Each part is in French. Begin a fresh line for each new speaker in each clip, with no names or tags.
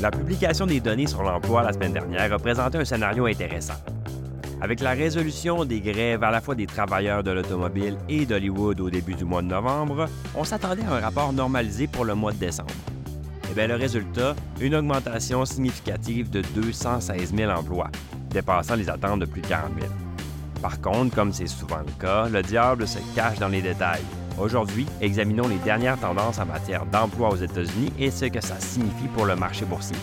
La publication des données sur l'emploi la semaine dernière représentait un scénario intéressant. Avec la résolution des grèves à la fois des travailleurs de l'automobile et d'Hollywood au début du mois de novembre, on s'attendait à un rapport normalisé pour le mois de décembre. Eh bien, le résultat, une augmentation significative de 216 000 emplois, dépassant les attentes de plus de 40 000. Par contre, comme c'est souvent le cas, le diable se cache dans les détails. Aujourd'hui, examinons les dernières tendances en matière d'emploi aux États-Unis et ce que ça signifie pour le marché boursier.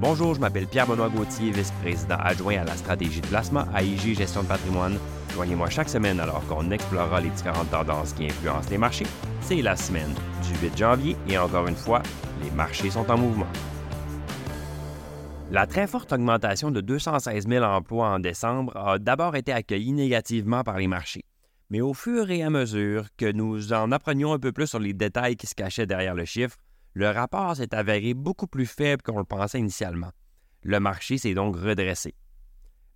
Bonjour, je m'appelle Pierre-Benoît Gauthier, vice-président adjoint à la stratégie de placement à IG Gestion de patrimoine. Joignez-moi chaque semaine alors qu'on explorera les différentes tendances qui influencent les marchés. C'est la semaine du 8 janvier et encore une fois, les marchés sont en mouvement. La très forte augmentation de 216 000 emplois en décembre a d'abord été accueillie négativement par les marchés. Mais au fur et à mesure que nous en apprenions un peu plus sur les détails qui se cachaient derrière le chiffre, le rapport s'est avéré beaucoup plus faible qu'on le pensait initialement. Le marché s'est donc redressé.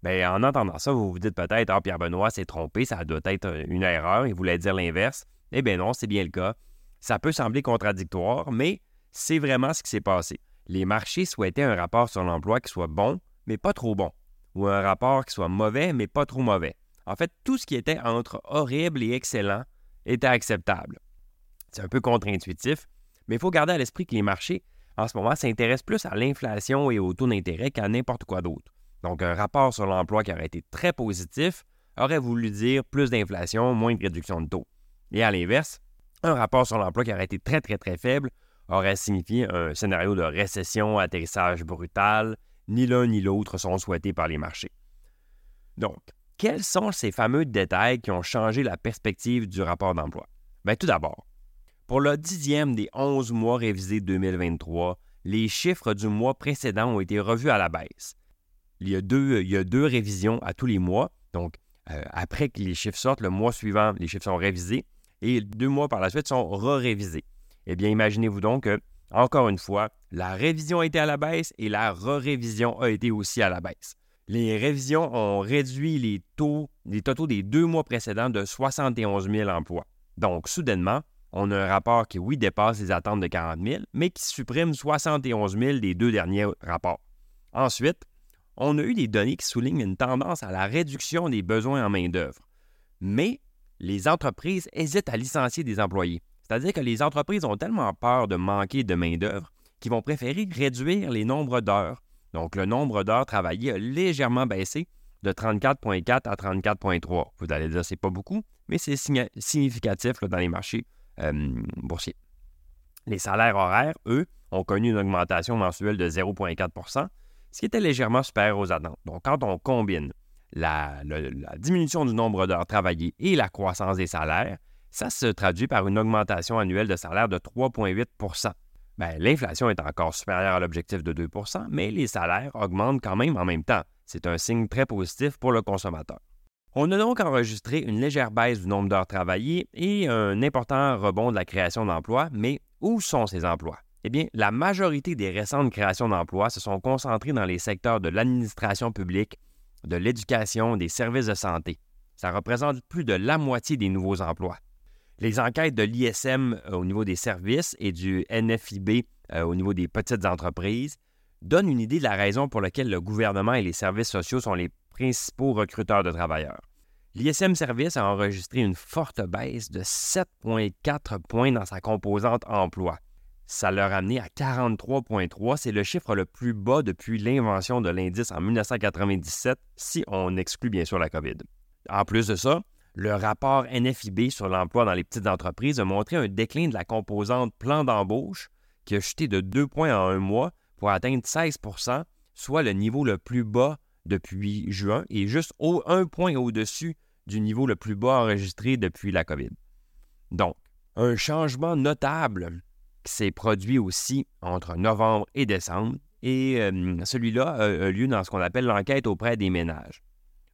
Bien, en entendant ça, vous vous dites peut-être Ah, Pierre-Benoît s'est trompé, ça doit être une erreur, il voulait dire l'inverse. Eh bien non, c'est bien le cas. Ça peut sembler contradictoire, mais c'est vraiment ce qui s'est passé. Les marchés souhaitaient un rapport sur l'emploi qui soit bon, mais pas trop bon, ou un rapport qui soit mauvais, mais pas trop mauvais. En fait, tout ce qui était entre horrible et excellent était acceptable. C'est un peu contre-intuitif, mais il faut garder à l'esprit que les marchés, en ce moment, s'intéressent plus à l'inflation et au taux d'intérêt qu'à n'importe quoi d'autre. Donc, un rapport sur l'emploi qui aurait été très positif aurait voulu dire plus d'inflation, moins de réduction de taux. Et à l'inverse, un rapport sur l'emploi qui aurait été très, très, très faible aurait signifié un scénario de récession, atterrissage brutal. Ni l'un ni l'autre sont souhaités par les marchés. Donc, quels sont ces fameux détails qui ont changé la perspective du rapport d'emploi? Bien, tout d'abord, pour le dixième des 11 mois révisés 2023, les chiffres du mois précédent ont été revus à la baisse. Il y a deux, deux révisions à tous les mois. Donc, euh, après que les chiffres sortent, le mois suivant, les chiffres sont révisés et deux mois par la suite sont re-révisés. Eh bien, imaginez-vous donc que, encore une fois, la révision a été à la baisse et la re-révision a été aussi à la baisse les révisions ont réduit les taux, les totaux des deux mois précédents de 71 000 emplois. Donc, soudainement, on a un rapport qui, oui, dépasse les attentes de 40 000, mais qui supprime 71 000 des deux derniers rapports. Ensuite, on a eu des données qui soulignent une tendance à la réduction des besoins en main-d'œuvre. Mais les entreprises hésitent à licencier des employés. C'est-à-dire que les entreprises ont tellement peur de manquer de main-d'œuvre qu'ils vont préférer réduire les nombres d'heures donc, le nombre d'heures travaillées a légèrement baissé de 34,4 à 34,3. Vous allez dire, c'est pas beaucoup, mais c'est significatif dans les marchés euh, boursiers. Les salaires horaires, eux, ont connu une augmentation mensuelle de 0,4% ce qui était légèrement supérieur aux attentes. Donc, quand on combine la, la diminution du nombre d'heures travaillées et la croissance des salaires, ça se traduit par une augmentation annuelle de salaire de 3,8 ben, l'inflation est encore supérieure à l'objectif de 2% mais les salaires augmentent quand même en même temps. C'est un signe très positif pour le consommateur. On a donc enregistré une légère baisse du nombre d'heures travaillées et un important rebond de la création d'emplois, mais où sont ces emplois? Eh bien, la majorité des récentes créations d'emplois se sont concentrées dans les secteurs de l'administration publique, de l'éducation, des services de santé. Ça représente plus de la moitié des nouveaux emplois. Les enquêtes de l'ISM euh, au niveau des services et du NFIB euh, au niveau des petites entreprises donnent une idée de la raison pour laquelle le gouvernement et les services sociaux sont les principaux recruteurs de travailleurs. L'ISM Service a enregistré une forte baisse de 7,4 points dans sa composante emploi. Ça l'a ramené à 43,3. C'est le chiffre le plus bas depuis l'invention de l'indice en 1997, si on exclut bien sûr la COVID. En plus de ça, le rapport NFIB sur l'emploi dans les petites entreprises a montré un déclin de la composante plan d'embauche qui a chuté de 2 points en un mois pour atteindre 16% soit le niveau le plus bas depuis juin et juste un point au-dessus du niveau le plus bas enregistré depuis la COVID. Donc, un changement notable s'est produit aussi entre novembre et décembre, et euh, celui-là a lieu dans ce qu'on appelle l'enquête auprès des ménages.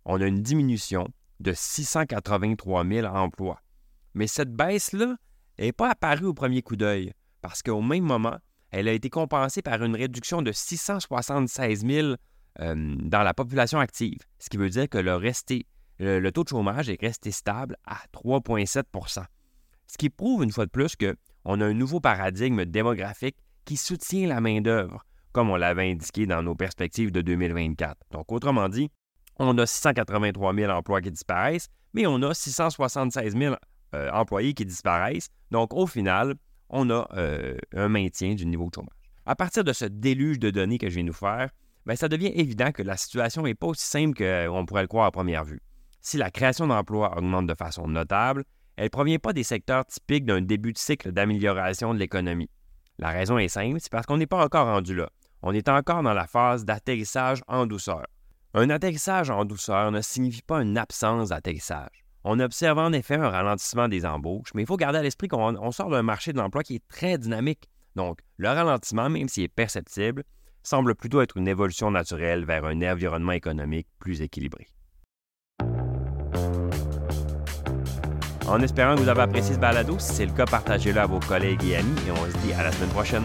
On a une diminution de 683 000 emplois. Mais cette baisse-là n'est pas apparue au premier coup d'œil, parce qu'au même moment, elle a été compensée par une réduction de 676 000 euh, dans la population active, ce qui veut dire que le, le, taux de chômage est resté stable à 3,7% Ce qui prouve une fois de plus qu'on a un nouveau paradigme démographique qui soutient la main-d'œuvre, comme on l'avait indiqué dans nos perspectives de 2024. Donc, autrement dit, on a 683 000 emplois qui disparaissent, mais on a 676 000 euh, employés qui disparaissent. Donc, au final, on a euh, un maintien du niveau de chômage. À partir de ce déluge de données que je viens de nous faire, bien, ça devient évident que la situation n'est pas aussi simple qu'on pourrait le croire à première vue. Si la création d'emplois augmente de façon notable, elle ne provient pas des secteurs typiques d'un début de cycle d'amélioration de l'économie. La raison est simple, c'est parce qu'on n'est pas encore rendu là. On est encore dans la phase d'atterrissage en douceur. Un atterrissage en douceur ne signifie pas une absence d'atterrissage. On observe en effet un ralentissement des embauches, mais il faut garder à l'esprit qu'on sort d'un marché de l'emploi qui est très dynamique. Donc, le ralentissement, même s'il est perceptible, semble plutôt être une évolution naturelle vers un environnement économique plus équilibré. En espérant que vous avez apprécié ce balado, si c'est le cas, partagez-le à vos collègues et amis et on se dit à la semaine prochaine.